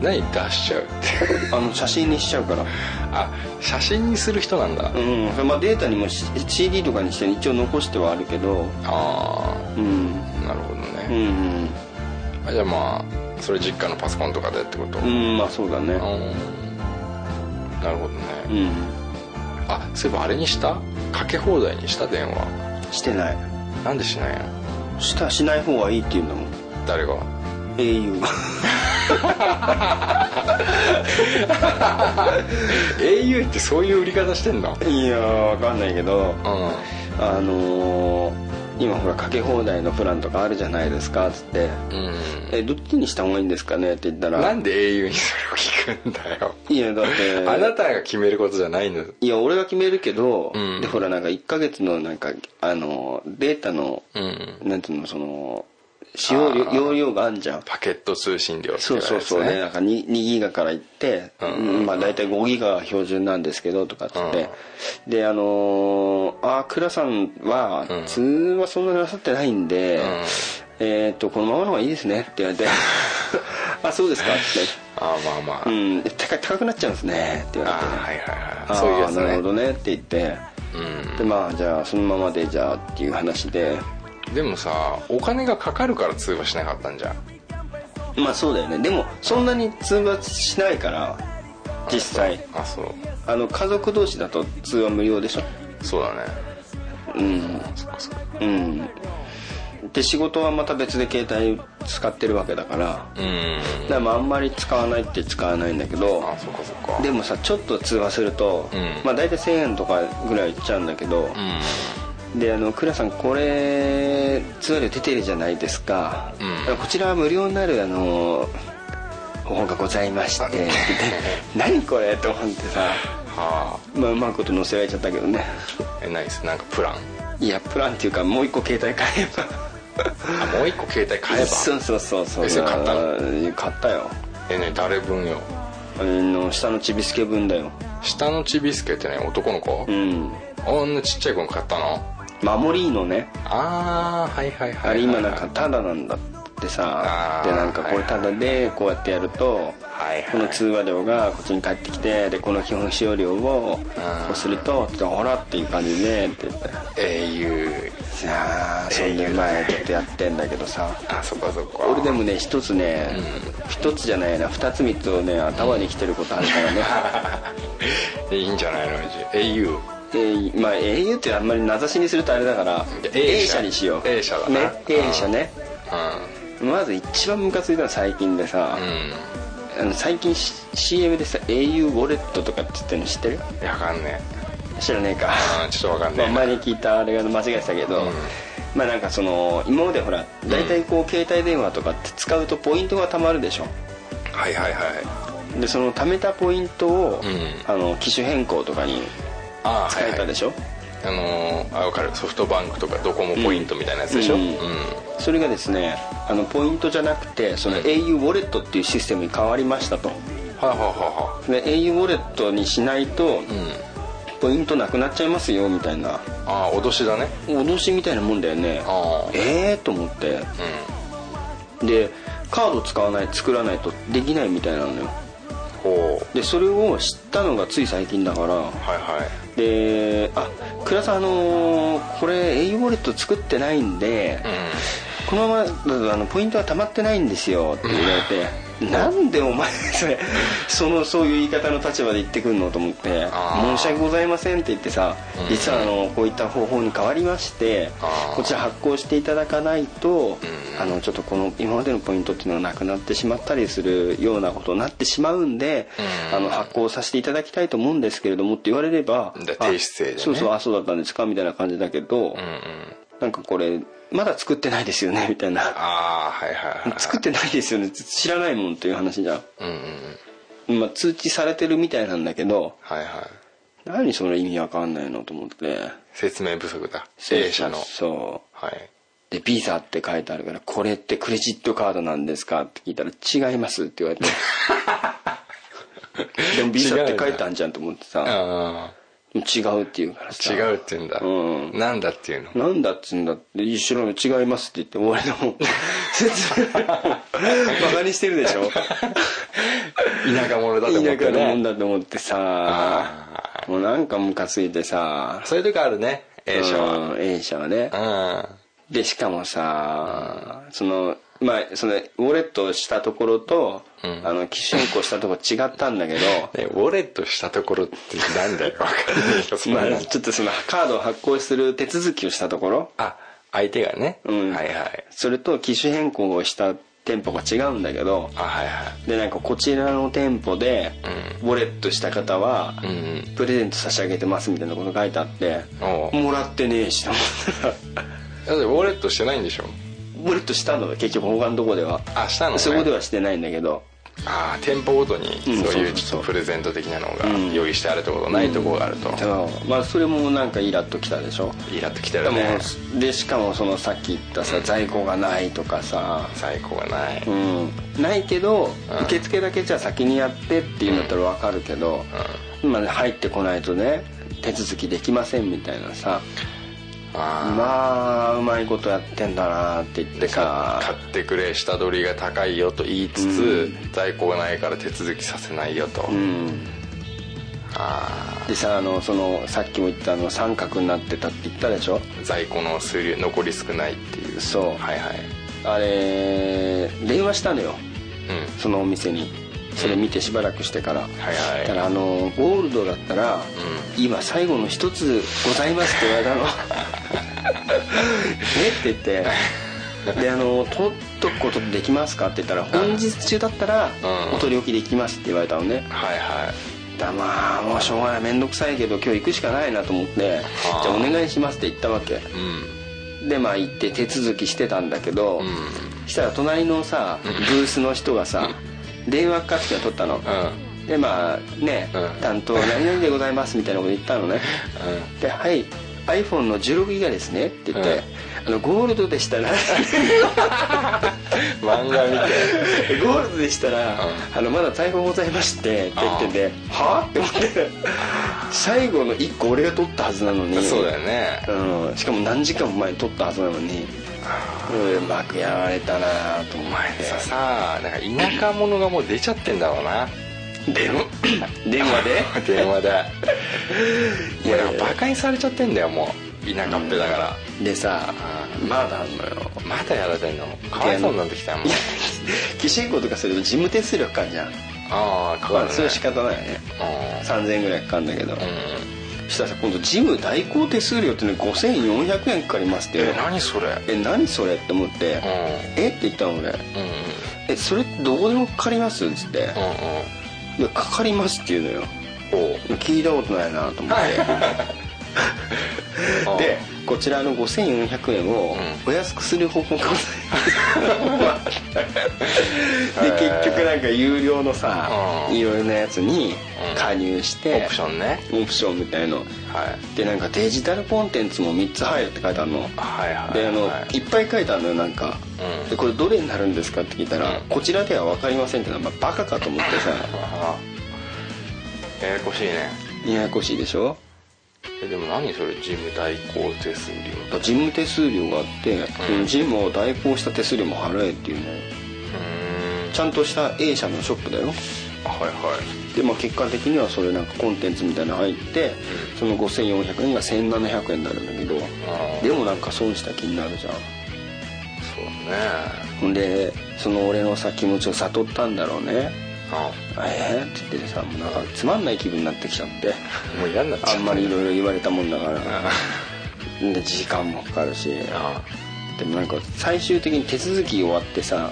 何出しちゃうって。<laughs> あの写真にしちゃうから。あ写真にする人なんだ、うん。まあデータにもし CD とかにして一応残してはあるけど。あうん。あなるほどうね、ん。あじゃあまあそれ実家のパソコンとかでってこと？うんうんまあそうだね。うん。なるほどね、うん。あそういえばあれにした？かけ放題にした？電話。してない。なんでしないの？したしない方がいいって言うんだもん。誰が？au <laughs> が au <laughs> ってそういう売り方してんの？いやーわかんないけどうん。あのー今ほらかけ放題のプランとかあるじゃないですかっつってうん「えどっちにした方がいいんですかね?」って言ったらなんで au にそれを聞くんだよいやだってあなたが決めることじゃないの？いや俺が決めるけど、うん。でほらなんか1ヶ月のなんかあのデータの、うん。なんていうのその使用量容量があんじゃん。パケット通信料ってそうそうそうね。なんか 2, 2ギガからいって、うんまあ大体5ギガが標準なんですけどとかっつって、であのー、ああ倉さんはうん。通話そんななさってないんで、ん。えーっとこのままの方がいいですねって言われて。<laughs> あそうですかって。あまあまあ、うん。高高くなっちゃうんですね。って言われて。あはいはいあはい。そういうやつーなるほねどねって言って。うん。でまあじゃあそのままでじゃあっていう話ででもさお金がかかるから通話しなかったんじゃん。まあそうだよね。でもそんなに通話しないから実際。あそう。あの家族同士だと通話無料でしょ。そうだね。うん。そっかそっか。うん。で仕事はまた別で携帯使ってるわけだから。うん。だからまああんまり使わないって使わないんだけど。あそっかそっか。でもさちょっと通話すると、うん。まあ大体1000円とかぐらいいっちゃうんだけど、うんであの倉さんこれツアーで出てるじゃないですか、うん。こちらは無料になるあの方法がございまして。<laughs> 何これと思ってさ。はまあうまいこと載せられちゃったけどね。あえないです？なんかプラン？いやプランっていうかもう一個携帯買えば。あもう一個携帯買えば？そうそうそうそう。えそれ買ったの？買ったよ。えね誰分よ？あの下のちびすけ分だよ。下のちびすけってね男の子？うん。あんなちっちゃい子に買ったの？守りのねああはいはいはいはいあれ今なんかタダなんだってさでなんかこれタダでこうやってやるとはいはい。この通話料がこっちに返ってきてでこの基本使用料をこうすると「ほら」っていう感じでって。言って英雄。いやーそんで前ちょっとやってんだけどさ。あそっかそっか。俺でもね一つね一つじゃないな二つ三つをね頭にきてることあるからね。<laughs> いいんじゃないの英雄えーまあ au ってあんまり名指しにするとあれだから A A 社社にしよう。A 社だな。ね A 社ね。うまず一番ムカついたのは最近でさ、ん。あの最近 CM でさ au ウォレットとかって言ってるの知ってる？うんいやわかんね知らねえか。えうんちょっとわかんねまあ、え前に聞いたあれが間違えてたけど、うん。まあなんかその今までほら大体こう携帯電話とかって使うとポイントが貯まるでしょ？はいはいはい。でその貯めたポイントを、うん。あの機種変更とかにああ使えたでしょ、あのーあ分かる。ソフトバンクとかドコモポイントみたいなやつでしょ？ううん。ん、それがですねあのポイントじゃなくてその au ウォレットっていうシステムに変わりましたと。はいはいはで au ウォレットにしないといはいうん。ポイントなくなっちゃいますよみたいな。ああ脅しだね。脅しみたいなもんだよね。ああええー、と思って。うでカード使わない作らないとできないみたいなのよでそれを知ったのがつい最近だから。はいはい。で「あ倉さんあのーこれ au ウォレット作ってないんで、うこのままだとあのポイントが溜まってないんですよ」って言われて「なんでお前それそのそういう言い方の立場で言ってくんの?」と思ってあー「申し訳ございません」って言ってさうん。実はあのこういった方法に変わりましてこちら発行していただかないとうん。あのちょっとこの今までのポイントっていうのがなくなってしまったりするようなことになってしまうんでうん。あの発行させていただきたいと思うんですけれどもって言われればそうそうあそうだったんですかみたいな感じだけどなんかこれまだ作ってないですよねみたいな。ああはいはいはい作ってないですよね。知らないもんっていう話じゃん、うんうんうん。まあ、通知されてるみたいなんだけどはいはい。何それ意味わかんないのと思って。説明不足だ。A 社のそう。はい。でビザって書いてあるからこれってクレジットカードなんですかって聞いたら違いますって言われて。<laughs> でもビザって書いてあるじゃんと思ってさ。あ違うって言うからあさ。違うって言うんだ。うん。なんだっていうの？なんだっつうんだって一緒の違いますって言って終わりだもん。説 <laughs> 明バカにしてるでしょ？田舎者だと思って田舎のもんねだと思ってさ。あもうなんかムカついてさ。そういうとこあるね A 社は。うん A 社はね。うん。でしかもさそのまあそのウォレットしたところと、うん。あの機種変更したところ違ったんだけど。<laughs> ねウォレットしたところってなんだよ。わかんないけど。<laughs> まなあちょっとそのカードを発行する手続きをしたところ、あ相手がね。うん。はいはい。それと機種変更をした店舗が違うんだけど。あはいはい。でなんかこちらの店舗でウォレットした方はプレゼント差し上げてますみたいなこと書いてあってもらってねえしと思った。らだってウォレットしてないんでしょ？ウォレットしたのよ結局他のとこでは。あしたのね。そこではしてないんだけど。ああ店舗ごとにうんそういうちょっとプレゼント的なのがうん。用意してあるってことないところがあると。そう。まあそれもなんかイラッときたでしょ。イラッときてでもるねでしかもそのさっき言ったさ在庫がないとかさ。最高がない。うん。ないけどうん。受付だけじゃあ先にやってっていうんだったら分かるけど、まあ入ってこないとね手続きできませんみたいなさ。あまあうまいことやってんだなって言ってでか買さってくれ下取りが高いよと言いつつ在庫がないから手続きさせないよと。うん。あでさあのそのさっきも言ったあの三角になってたって言ったでしょ？あ在庫の数量残り少ないっていう。そう。はいはい。あれ電話したのよ。うん。そのお店にそれ見てしばらくしてから、はいはい。だからあのゴールドだったら、今最後の一つございますって言われたの。え <laughs> って言って。であの取っとくことできますかって言ったら本日中だったらうん。お取り置きできますって言われたのね。はいはだまあもうしょうがない。面倒くさいけど今日行くしかないなと思って「あー。じゃあお願いします」って言ったわけ。うん。でまあ行って手続きしてたんだけど、うん。したら隣のさブースの人がさ電話かかってきて取ったの、うん。でまあね、うん。担当何々でございますみたいなこと言ったのね。で「はい iPhone の16ギガですね」って言って、あのゴールドでしたら。<laughs> 漫画見て。ゴールドでしたら、あのまだ在庫ございましてって言っててはあ。って思って。最後の1個俺が取ったはずなのに。そうだよね。うん、しかも何時間も前に撮ったはずなのにうまくやられたなと思っお前て。ささなんか田舎者がもう出ちゃってんだろうな。電話。<laughs> 電話で？電話でいや。バカにされちゃってんだよもう。田舎っぺだから。でさうまだあんのよ。まだやられてんの？かわいそうになってきたよもう。キシンコとかすると事務手数料かかんじゃん。ああかかるね。まあそれは仕方ないよね3000円ぐらいかかんだけど、うんそしたらさ今度事務代行手数料ってね5400円かかりますって。え何それ？え何それって思って、うん。え？って言ったの俺。うんえそれどこでもかかりますっつって、うんうん。でかかりますって言うのよ。聞いたことないなと思って <laughs> <laughs> でこちらの5400円をうお安くする方法がございますで結局なんか有料のさうん。いろいろなやつにうん。加入してオプションね。オプションみたいの。はい。でなんかデジタルコンテンツも3つ入るって書いてあるの。はいはいであのはいいっぱい書いてあるのよなんか。うん。でこれどれになるんですかって聞いたらうん。こちらでは分かりませんってのはまあバカかと思ってさ。<laughs> ややこしいね。ややこしいでしょ？えでも何それ事務代行手数料事務手数料があって、その事務を代行した手数料も払えっていうねちゃんとした A 社のショップだよ。はいはい。でまあ結果的にはそれなんかコンテンツみたいなの入って、その5400円が1700円になるんだけど、あでもなんか損した気になるじゃん。そうね。ほんでその俺のさ気持ちを悟ったんだろうねあえー、って言ってさもうなんかつまんない気分になってきちゃって。もう嫌になっちゃあんまりいろいろ言われたもんだから。あで時間もかかるし。あでもなんか最終的に手続き終わってさ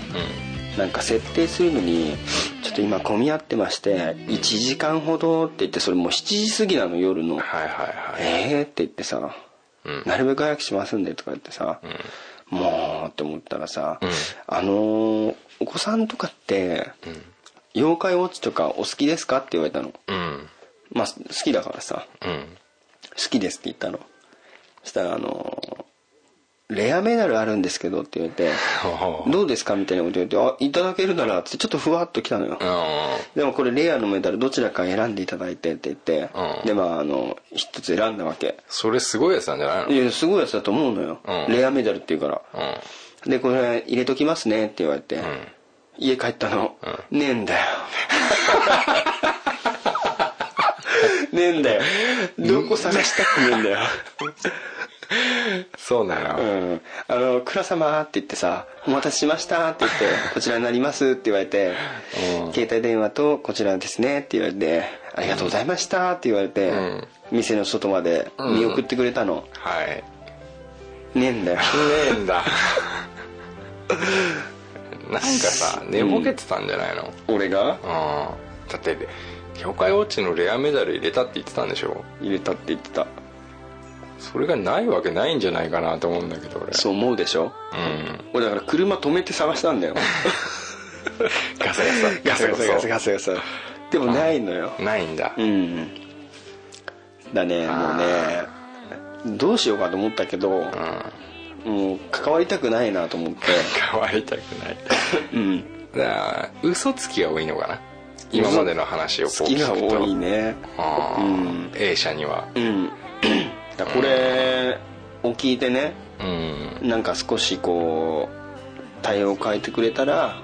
うん。なんか設定するのにちょっと今混み合ってまして1時間ほどって言ってそれもう7時過ぎなの夜の。はいはいはい。えーって言ってさうん。なるべく早くしますんでとか言ってさもうって思ったらさうん。あのーお子さんとかって妖怪ウォッチとかお好きですか？って言われたの。うん。まあ好きだからさ。うん。好きですって言ったの。そしたらあのレアメダルあるんですけどって言われてうんどうですか？みたいなこと言ってあいただけるならってちょっとふわっと来たのよ。でもこれレアのメダルどちらか選んでいただいてって言ってうん。でまああの一つ選んだわけ。それすごいやつなんじゃないの？いやすごいやつだと思うのよ。うん。レアメダルって言うから。うん。でこれ入れときますねって言われて家帰ったの。ねえんだよ。ねえんだよ。どこ探したってねえんだよ。そうなうのん、あの「倉様」って言ってさ「お待たせしました」って言って「こちらになります」って言われてうん「携帯電話とこちらですね」って言われて「ありがとうございました」って言われて、うん。店の外まで見送ってくれたの、はい。ねえんだよ。ねえんだ <laughs> なんかさ寝ぼけてたんじゃないの？俺が？うん。だって妖怪ウォッチのレアメダル入れたって言ってたんでしょ？入れたって言ってた。それがないわけないんじゃないかなと思うんだけど俺。そう思うでしょ？うん。俺だから車止めて探したんだよ。<laughs> ガサガサ。ガサガサ。ガサガサ。ガサでもないのよ。ないんだ。うん。だねもうねどうしようかと思ったけど、うんもう関わりたくないなと思って。変わりたくない。うん。だから嘘つきが多いのかな？今までの話をこう好きが聞くと。多いね。うん。A 社には。うん。だこれを聞いてねうん。なんか少しこう対応を変えてくれたら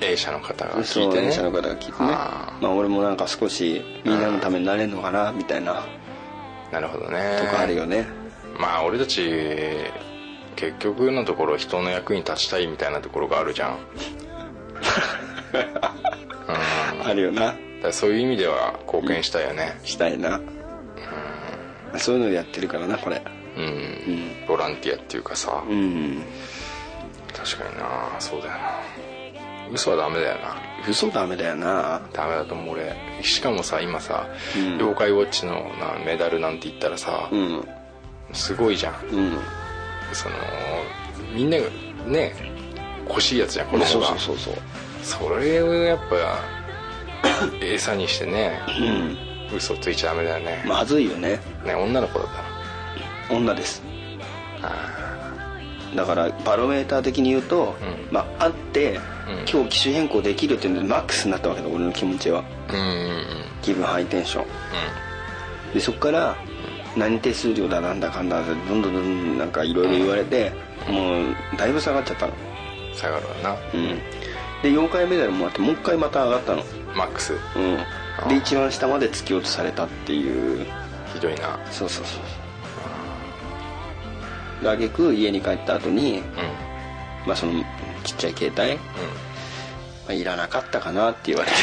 A 社の方が聞いてね。電車の方が聞いてね。あまあ俺もなんか少しみんなのためになれるのかなみたいな。なるほどね。とかあるよね。まあ俺たち結局のところ人の役に立ちたいみたいなところがあるじゃん。う <laughs> んあるよな。らそういう意味では貢献したいよね。したいな。そういうのでやってるからなこれ。うん、ん。ボランティアっていうかさ。うん。確かにな。そうだよな。嘘はダメだよな。嘘ダメだよな。ダメだと思う俺。しかもさ今さ、うん。妖怪ウォッチのなメダルなんて言ったらさ、うん。すごいじゃん。うんそのみんながね欲しいやつじゃん子供が。そうそうそうそう。それをやっぱ餌にしてねうん。嘘ついちゃダメだよね,、まずいよね。ね女の子だった女です。だからバロメーター的に言うと、うん。まああって、うん。今日機種変更できるっていうのでマックスになったわけだ俺の気持ちは。ーうんうんうん。気分ハイテンション。でそこから何手数料だなんだかんだでどんどんどんどんなんかいろいろ言われて、もうだいぶ下がっちゃったの。うん下がるわな。うん。で4回メダルもあってもう一回また上がったの。マックス。うん。あで一番下まで突き落とされたっていう。ひどいな。そうそうそうで挙句家に帰った後に、うん。まあ、そのちっちゃい携帯、まあ、いらなかったかなって言われて。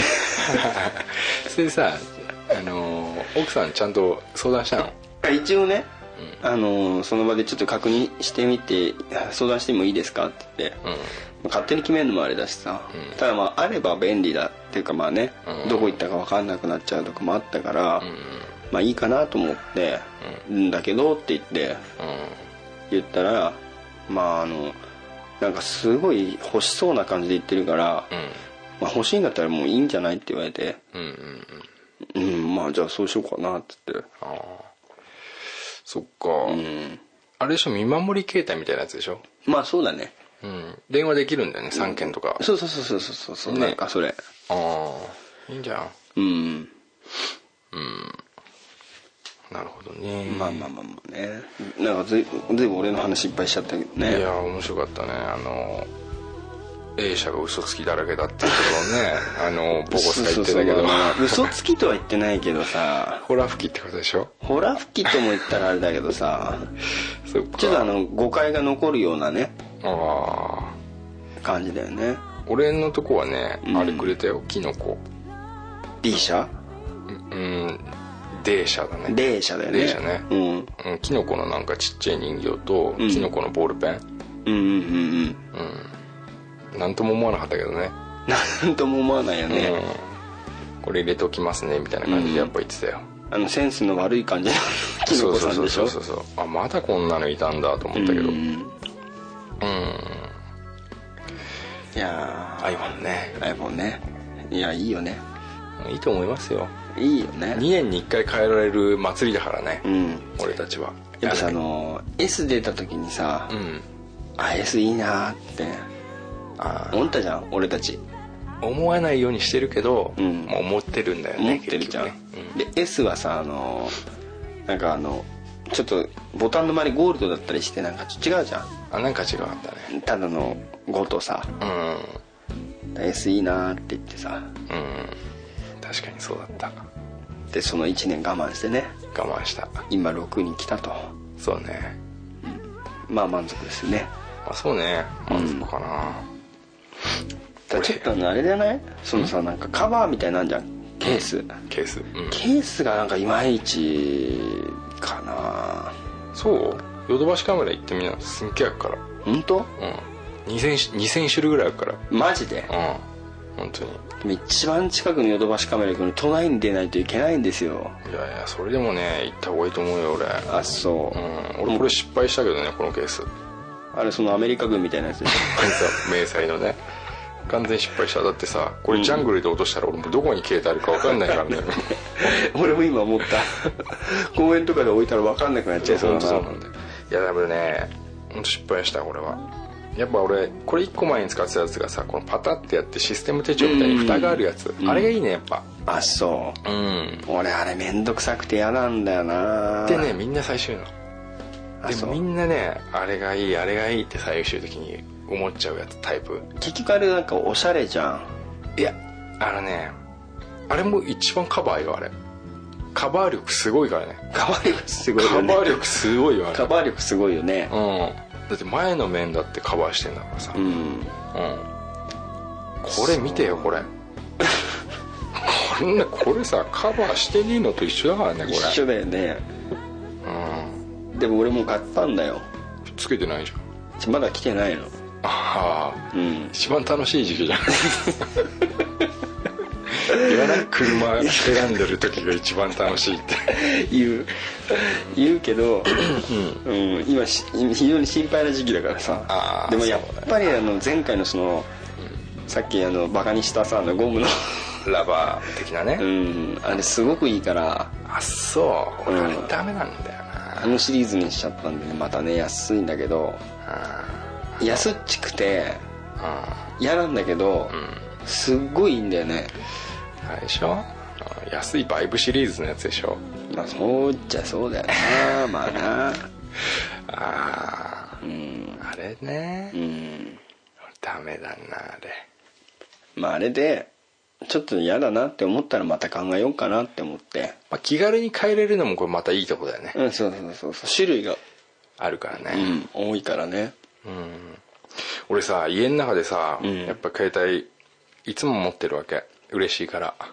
<laughs> それでさあのー奥さんちゃんと相談したの？一応ね、あのその場でちょっと確認してみて相談してもいいですか？って言って、うん。勝手に決めるのもあれだしさ、うん。ただまああれば便利だっていうかまあね、うん。どこ行ったか分かんなくなっちゃうとかもあったから、うん。まあいいかなと思って「ん。だけど」って言って言ったらまああのなんかすごい欲しそうな感じで言ってるから、うん。まあ、欲しいんだったらもういいんじゃないって言われてうんうんうん。うんまあじゃあそうしようかなって言ってそっか、うん。あれでしょ見守り携帯みたいなやつでしょ？まあそうだね。うん。電話できるんだよね3件とか、そうそうそうそうそうそう、ね。なんかそれ。ああいいんじゃん。うん。なるほどね。まあまあまあまあね。なんかずいずいぶん俺の話いっぱいしちゃったけどね。いや面白かったね。あの A 社が嘘つきだらけだっていうことをね <laughs> あのボコスが言ってたけど。そうそうそう。嘘つきとは言ってないけどさ。ホラ吹きってことでしょ？ホラ吹きとも言ったらあれだけどさ。<laughs> そっか。ちょっとあの誤解が残るようなね。ああ。感じだよね。俺のとこはね、うん。あれくれたよ。キノコ。B 社うん D 社だね。D 社だよね。D 社ね。うん。うん、キノコのなんかちっちゃい人形と、うん。キノコのボールペン。うんうんうんうん。なんとも思わなかったけどね。なんとも思わないよね、うん、これ入れておきますねみたいな感じでやっぱ言ってたよ、あのセンスの悪い感じのキノコさんでしょ？そうそうそうそうあまだこんなのいたんだと思ったけど。ううんん。いや iPhone ね。ー iPhone ね。いやいいよね。いいと思いますよ。いいよね。2年に1回変えられる祭りだからね、うん。俺たちは。やっぱさあの S 出た時にさうん。あ S いいなーってあ思ったじゃん俺たち。ー思わないようにしてるけど、うん。思ってるんだよね思ってるじゃん、結局ね。で S はさあのなんかあのちょっとボタンの周りゴールドだったりしてなんか違うじゃうん、あなんか違かったね。んただの5とさ。うん。S いいなーって言ってさ。うん。確かにそうだった。でその1年我慢してね。我慢した。今6に来たと。そうね。まあ満足ですね。あそうね。満足かな、ただちょっとあれじゃない？そのさなんかカバーみたいなんじゃん？ケース。ケース。うん。ケースがなんかいまいちかな。そう？ヨドバシカメラ行ってみな。すっげえあるから。本当？うん。2000 2000種類ぐらいあるから。マジで？うん。本当に。でも一番近くのヨドバシカメラ行くのに都内に出ないといけないんですよ。いやいやそれでもね行った方がいいと思うよ俺。あそう、うん。俺これ失敗したけどねこのケース。あれそのアメリカ軍みたいなやつでしさ <laughs> 迷彩のね完全に失敗した。だってさこれジャングルで落としたら俺もどこに消えてあるか分かんないからね。ょ <laughs> 俺も今思った。<laughs> 公園とかで置いたら分かんなくなっちゃいそう。そうなんだ。よいやでもね本当失敗したこれは。やっぱ俺これ1個前に使ってたやつがさこのパタってやってシステム手帳みたいに蓋があるやつ。あれがいいねやっぱ。あそう。ん。う俺あれめんどくさくて嫌なんだよな。でねみんな最終の。でもみんなねあれがいいあれがいいって最終的に思っちゃうやつタイプ。結局あれなんかおしゃれじゃん。いやあのねあれも一番カバーよあれ。カバー力すごいからね。カバー力すごいよね。カバー力すごいよあれ。カバー力すごいよね。うん。だって前の面だってカバーしてんだからさ。ううん。んこれ見てよこれ。こんなこれさカバーしてねえのと一緒だからねこれ。一緒だよね。うん。でも俺も買ったんだよ。つけてないじゃん。まだ来てないのああうん。一番楽しい時期じゃん言わない？車選んでる時が一番楽しいって。言う。言うけど、うん、今し非常に心配な時期だからあさーでもやっぱりあの前回のそのさっきあのバカにしたさあのゴムの。ラバー的なね、うん。あれすごくいいから。あそう。俺あれうんダメなんだよな。あのシリーズにしちゃったんでねまたね安いんだけど。あ安っちくてあ嫌なんだけどうん。すっごいいいんだよね。あれでしょ？あ安いバイブシリーズのやつでしょ？まあそうっちゃそうだよな。<laughs> まあな。ああうん。あれね。うん。ダメだなあれ。まああれでちょっと嫌だなって思ったらまた考えようかなって思って。まあ、気軽に変えれるのもこれまたいいとこだよね、うんそうそうそうそう。種類が、あるからうね、ん、多いからね俺さ家の中でさ、うん。やっぱ携帯いつも持ってるわけ。嬉しいから。<laughs>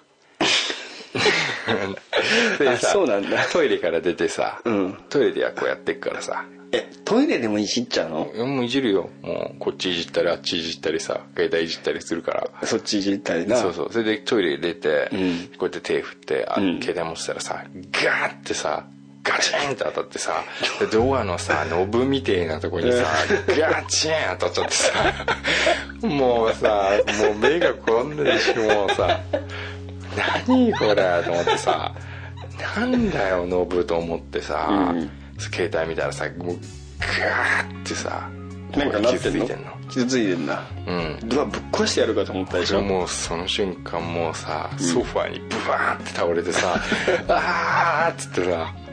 そうなんだ。トイレから出てさ、うん。トイレではこうやってっからさ。えトイレでもいじっちゃうの？もういじるよ。もうこっちいじったりあっちいじったりさ携帯いじったりするから。そっちいじったりな。そうそう。それでトイレ出て、うん。こうやって手振って携帯持ってたらさガーってさガチンって当たってさでドアのさノブみてえなとこにさガチン当たっちゃってさもうさもう目がこんなでしもうさ何これと思ってさなんだよノブと思ってさ、うん。携帯見たらさもうガーってさなんかなってんの？傷ついてんの。傷ついてんだ。うん。ドアぶっ壊してやるかと思ったでしょ？もうその瞬間もうさソファーにブワーって倒れてさ「<laughs> あー」っつってさ「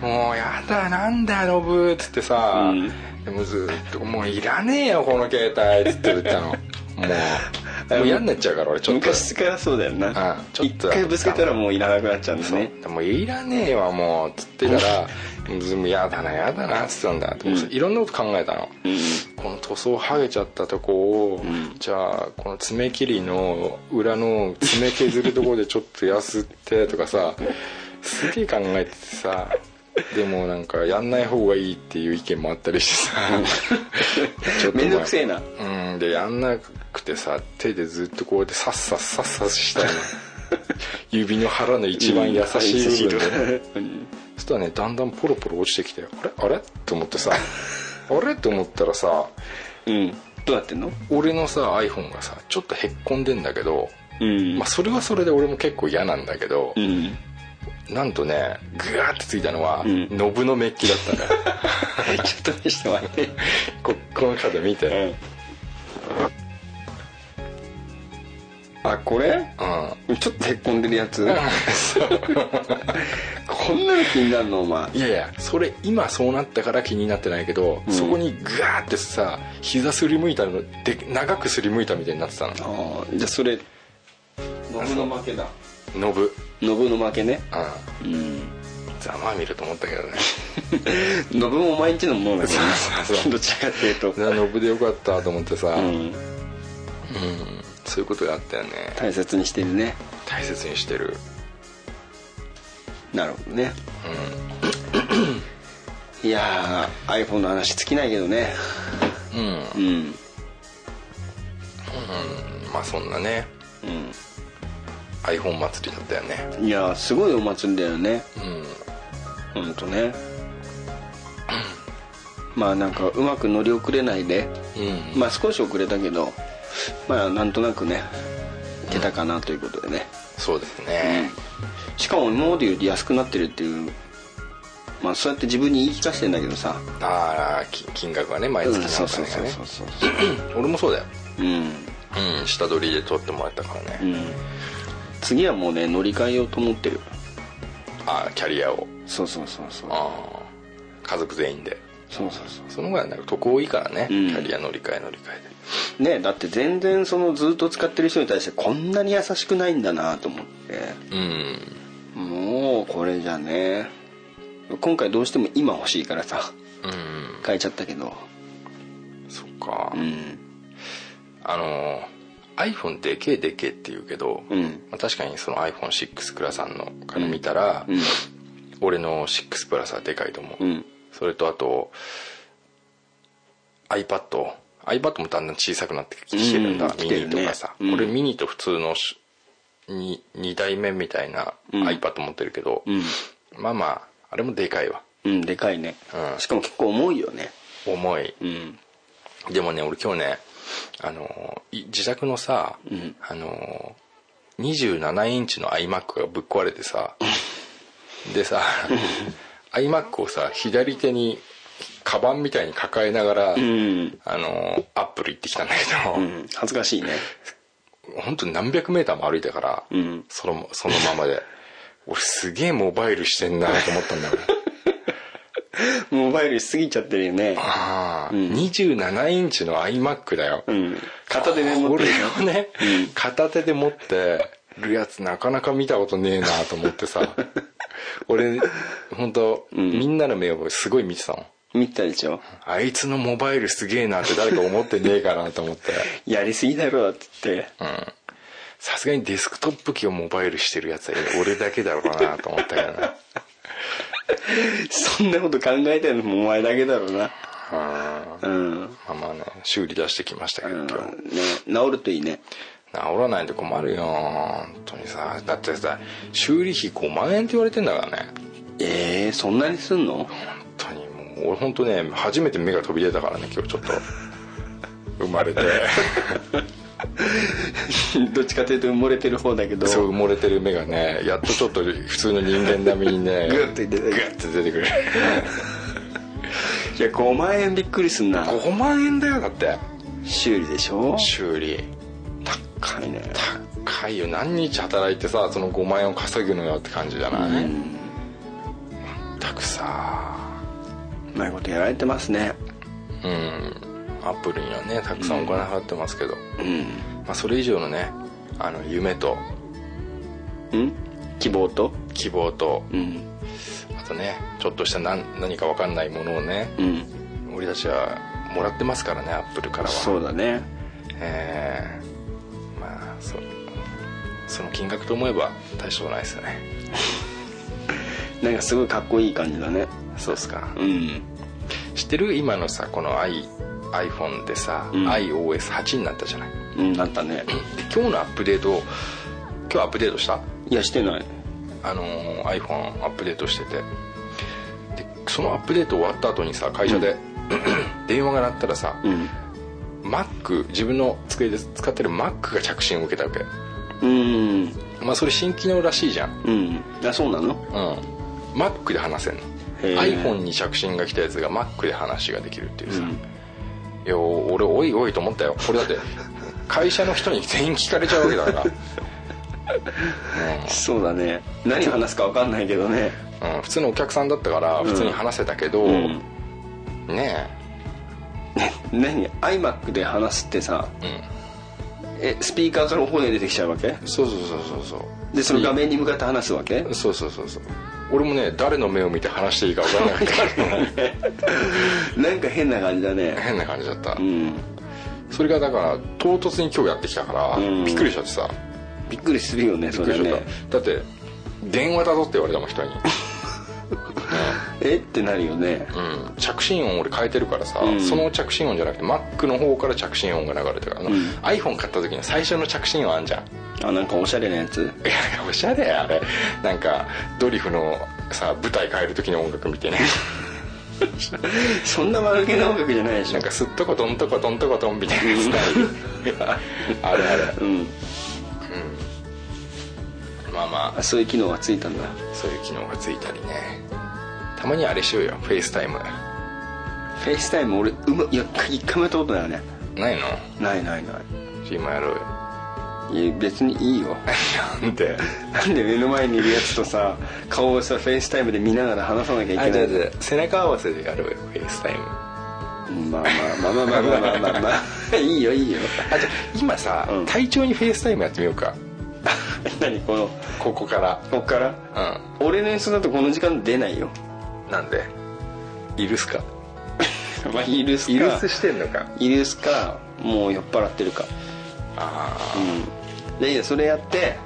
もうやだなんだよノブ」っつってさ、うん。でもずっと「もういらねえよこの携帯」っつって言ったの。もうもう嫌になっちゃうから俺ちょっと。昔からそうだよな。うんちょっ一と回ぶつけたらもういらなくなっちゃうんだそう。ねでもういらねえわもうっつってたら「もうやだなやだな」っつってたんだ。でもさいろんなこと考えたの、うん。この塗装剥げちゃったとこを、ん。じゃあこの爪切りの裏の爪削るところでちょっとやすってとかさすげえ考えててさでもなんかやんない方がいいっていう意見もあったりしてさ。ちょっとまあめんどくせえな。うん。でやんなくてさ手でずっとこうやってさっさっさっさしたいの。<laughs> 指の腹の一番優しい部分でね、うん。そしたらねだんだんポロポロ落ちてきてあれ？あれ？と思ってさ。あれ？と思ったらさうん。どうなってんの？俺のさ iPhone がさちょっとへっこんでんだけど、うん。まあ、それはそれで俺も結構嫌なんだけどう、んなんとねグワーってついたのは、うん。ノブのメッキだったんだよちょっと見せてもらって。こ <laughs> この角見て。あこれ？うん、ちょっとへっこんでるやつ？そう。こんなの気になるのお前。いやいやそれ今そうなったから気になってないけど、うん。そこにグワーってさ膝すりむいたので長くすりむいたみたいになってたの。ああじゃあそれノブの負けだ。ノブノブの負けね。うんうん。ざまあ見ると思ったけどね。ノブも毎日のものだけ <laughs> どねどちらかっていうと。なノブでよかったと思ってさ、うん。うん。そういうことがあったよね。大切にしてるね。大切にしてる。なるほどね。いやー iPhone の話尽きないけどね。うん、うん、うん。まあそんなね iPhone 祭りだったよね。うんいやーすごいお祭りだよね。うん。ほんとね。<clears throat> まあなんかうまく乗り遅れないで。うん。まあ少し遅れたけどまあなんとなくねいけたかなということでね。そうですね。しかも今までより安くなってるっていうまあそうやって自分に言い聞かせてんだけどさ。ああき金額はね毎月のおそうそう金がねそうそう。<clears throat> 俺もそうだよ。うん。うん下取りで取ってもらったからね、うん次はもうね乗り換えようと思ってるああキャリアを。そうそうそうそう。ああ。家族全員で。そうそうそう。そのぐらいなんか得多いからね、うん。キャリア乗り換え乗り換えで。ねだって全然そのずっと使ってる人に対してこんなに優しくないんだなと思って。うん。もうこれじゃね今回どうしても今欲しいからさ。うん。変えちゃったけど。そっか、うん。あの iPhone でけえでけえって言うけど、うん。まあ、確かにその iPhone6 プラさんのから見たら、うん。俺の6プラスはでかいと思う、うん。それとあと iPad iPad もだんだん小さくなってきてるんだ、うん。ミニとかさ、ね。うん。これミニと普通のしに2代目みたいなうん。iPad 持ってるけど、うん。まあまああれもでかいわ。うんでかいね、うん。しかも結構重いよね。重い。うん。でもね俺今日ねあのい自宅のさ、うん。あの27インチの iMac がぶっ壊れてさでさ iMac をさ左手にカバンみたいに抱えながら、うん、あのアップル行ってきたんだけど、うん、恥ずかしいね。本当に何百メーターも歩いたから、うん。そのそのままで。俺すげえモバイルしてんなと思ったんだよモバイルしすぎちゃってるよね。ああ、うん。27インチの iMac だよ、うん。片手で持ってる。よをね、片手で持ってるやつなかなか見たことねえなと思ってさ。<laughs> 俺本当、ん。みんなの目をすごい見てたの見たでしょ？あいつのモバイルすげえなって誰か思ってねえかなと思って。やりすぎだろって言って。うん。さすがにデスクトップ機をモバイルしてるやつは俺だけだろうなと思ったけどなそんなこと考えてるのもお前だけだろうな。あうん、まあまあね修理出してきましたけど。うん。今日ね治るといいね。治らないと困るよ本当にさ。だってさ修理費5万円って言われてんだからね。ええそんなにすんの？本当にもう俺本当ね初めて目が飛び出たからね今日ちょっと。生まれて <laughs> <laughs> どっちかというと埋もれてる方だけど。そう埋もれてる目がねやっとちょっと普通の人間並みにね <laughs> グッと出てくる。グッと出てくる。<laughs> いや5万円びっくりすんな。5万円だよだって。修理でしょ？修理。高いね。高いよ。何日働いてさその5万円を稼ぐのよって感じじゃない、うん。たくさ。うまいことやられてますね。うんアップルにはねたくさんお金払ってますけど、うん。まあ、それ以上のねあの夢と。うん？希望と？希望と。うん。あとねちょっとした何何か分かんないものをねうん。俺たちはもらってますからねアップルからは。そうだね。えーまあそその金額と思えば大したことないですよね。<laughs> なんかすごいかっこいい感じだね。そうっすか。うん。知ってる？今のさこの i iPhone でさ、うん。iOS8 になったじゃない。うんなったね。で今日のアップデート今日アップデートした？いやしてない。あのー iPhone アップデートしてて。でそのアップデート終わった後にさ会社で、<clears throat> 電話が鳴ったらさ、うん。Mac 自分の机で使ってる Mac が着信を受けたわけ。うん。まあそれ新機能らしいじゃん。うん。あそうなの？うん。Mac で話せんの。iPhone に着信が来たやつが Mac で話ができるっていうさ、うんいや俺おいおいと思ったよ。これだって会社の人に全員聞かれちゃうわけだから。<laughs> そうだね。何話すか分かんないけどね。うん、普通のお客さんだったから普通に話せたけど、うん。ね何？iMac で話すってさえ、えスピーカーから声出てきちゃうわけ？うん、そうそうそうそうそう。でその画面に向かって話すわけ？そうそうそうそう俺もね誰の目を見て話していいか分からなかったなんか変な感じだね。変な感じだった、うん。それがだから唐突に今日やってきたから、うん。びっくりしちゃってさ。びっくりするよねびっくりしちゃっそれねた、だって電話だぞって言われたもん人に <laughs> え？ってなるよね。うん、着信音俺変えてるからさ、うん。その着信音じゃなくて Mac の方から着信音が流れてるから、あのうん。iPhone 買った時の最初の着信音あんじゃん。あなんかおしゃれなやつ？いやおしゃれやあれ。なんかドリフのさ舞台変える時の音楽みたいなそんな悪気な音楽じゃないでしょ。なんかすっとこどんとこどんとこどんみたいなあれあれ。うん。まあまあ。あそういう機能がついたんだ。そういう機能がついたりねたまにあれしようよフェイスタイムフェイスタイム俺うまいや一回もやったことないよね。ないの？ないないない。今やろうよ。いや別にいいよ。<laughs> なんで？なんで目の前にいるやつとさ顔をさフェイスタイムで見ながら話さなきゃいけない。あじゃ背中合わせでやろうよフェイスタイムまあまあまあまあまあまあまあ、まあ、いいよいいよ。あじゃ今さ、うん、隊長にフェイスタイムやってみようか。<laughs> 何この？ここから。ここから？うん。俺の電話だとこの時間出ないよ。なんで？居留守か？<laughs> まあ居留守か。居留守してんのか？居留守かもう酔っ払ってるか。あうん。でいいやそれやって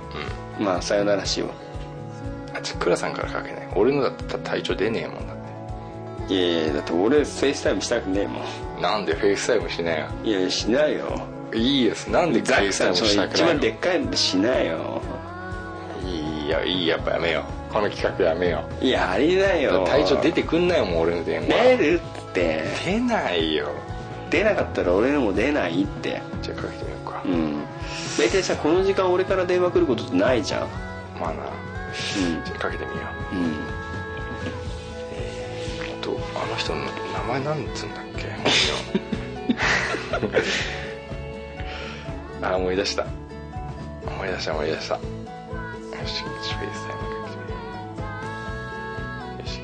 あうん。まあさよならしよう。あじゃあ倉さんからかけない。俺のだったら隊長出ねえもんだって。いやいやだって俺フェイスタイムしたくねえもなんでフェイスタイムしねんいやしないよ。いいです。なんでフザックェイスタイムしたくない番でっかいのしないよ。のいいよいいよやっぱやめよう。この企画やめよいやありだうよ隊長出てくんないもん俺の電話。出るって。出ないよ。出なかったら俺のも出ないって。じゃあかけてみようか。うん。大体さこの時間俺から電話来ることってないじゃん。まあな。うん。じゃあかけてみよう。うん。えっとあの人の名前なんつうんだっけ？<laughs> <laughs> あ思い出した。思い出した思い出した Music Space time. Iş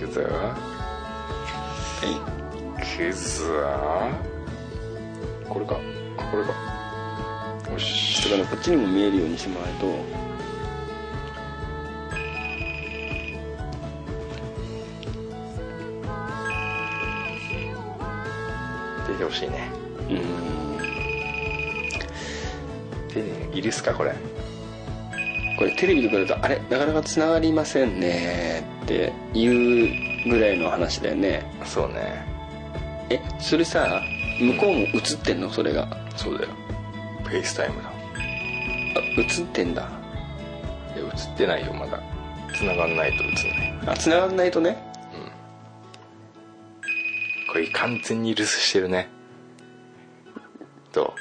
これか。これか。よしだか。らこっちにも見えるようにしてもらえと。出てほしいね。うん。手いるっすかこれ。これテレビとかだとあれなかなかつながりませんねっていうぐらいの話だよね。そうね。えそれさ向こうも映ってんの？それが。あそうだよ。フェイスタイムだ映ってんだ。いや映ってないよまだ。繋がんないと映んない。あ繋がんないとね。これ完全に留守してるね。ど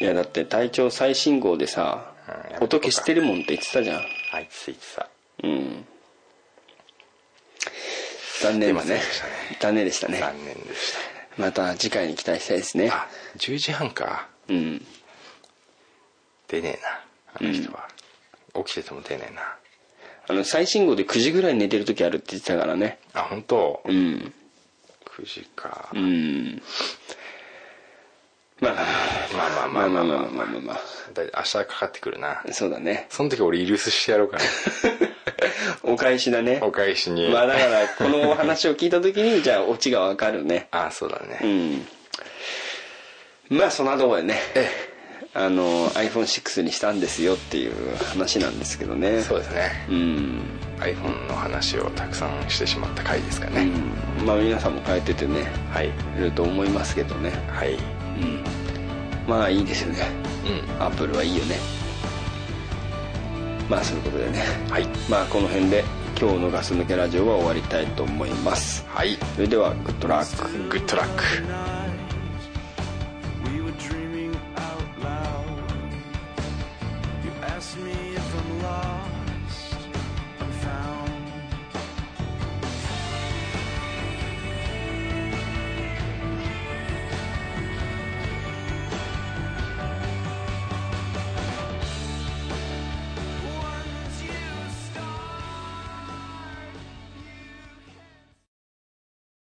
いやだって体調最新号でさうん音消してるもんって言ってたじゃん。うあいついつさうん残念でしたね。残念でしたね。残念でしまた次回に期待したいですね。たあ10時半か。うん。出ねえなあの人は、起きてても出ねえな。あの最新号で9時ぐらいに寝てる時あるって言ってたからね。あ本当？うん。9時か、うんまあまあまあまあまあまあ。まあまあまあ明日かかってくるな。そうだね。その時俺イルスしてやろうかな。<laughs> お返しだね。お返しに。まあだからこのお話を聞いた時にじゃあオチがわかるね。あそうだうね、ん。まあそんなところでねあの iPhone6 にしたんですよっていう話なんですけどね。そうですね。うん。iPhone の話をたくさんしてしまった回ですかね、うん。まあ皆さんも変えててね。はい。いると思いますけどね。はいうん。まあいいですよね。うん。アップルはいいよね。まあそういうことでね。はい。まあこの辺で今日のガス抜けラジオは終わりたいと思います。はい。それでは Good luck。Good luck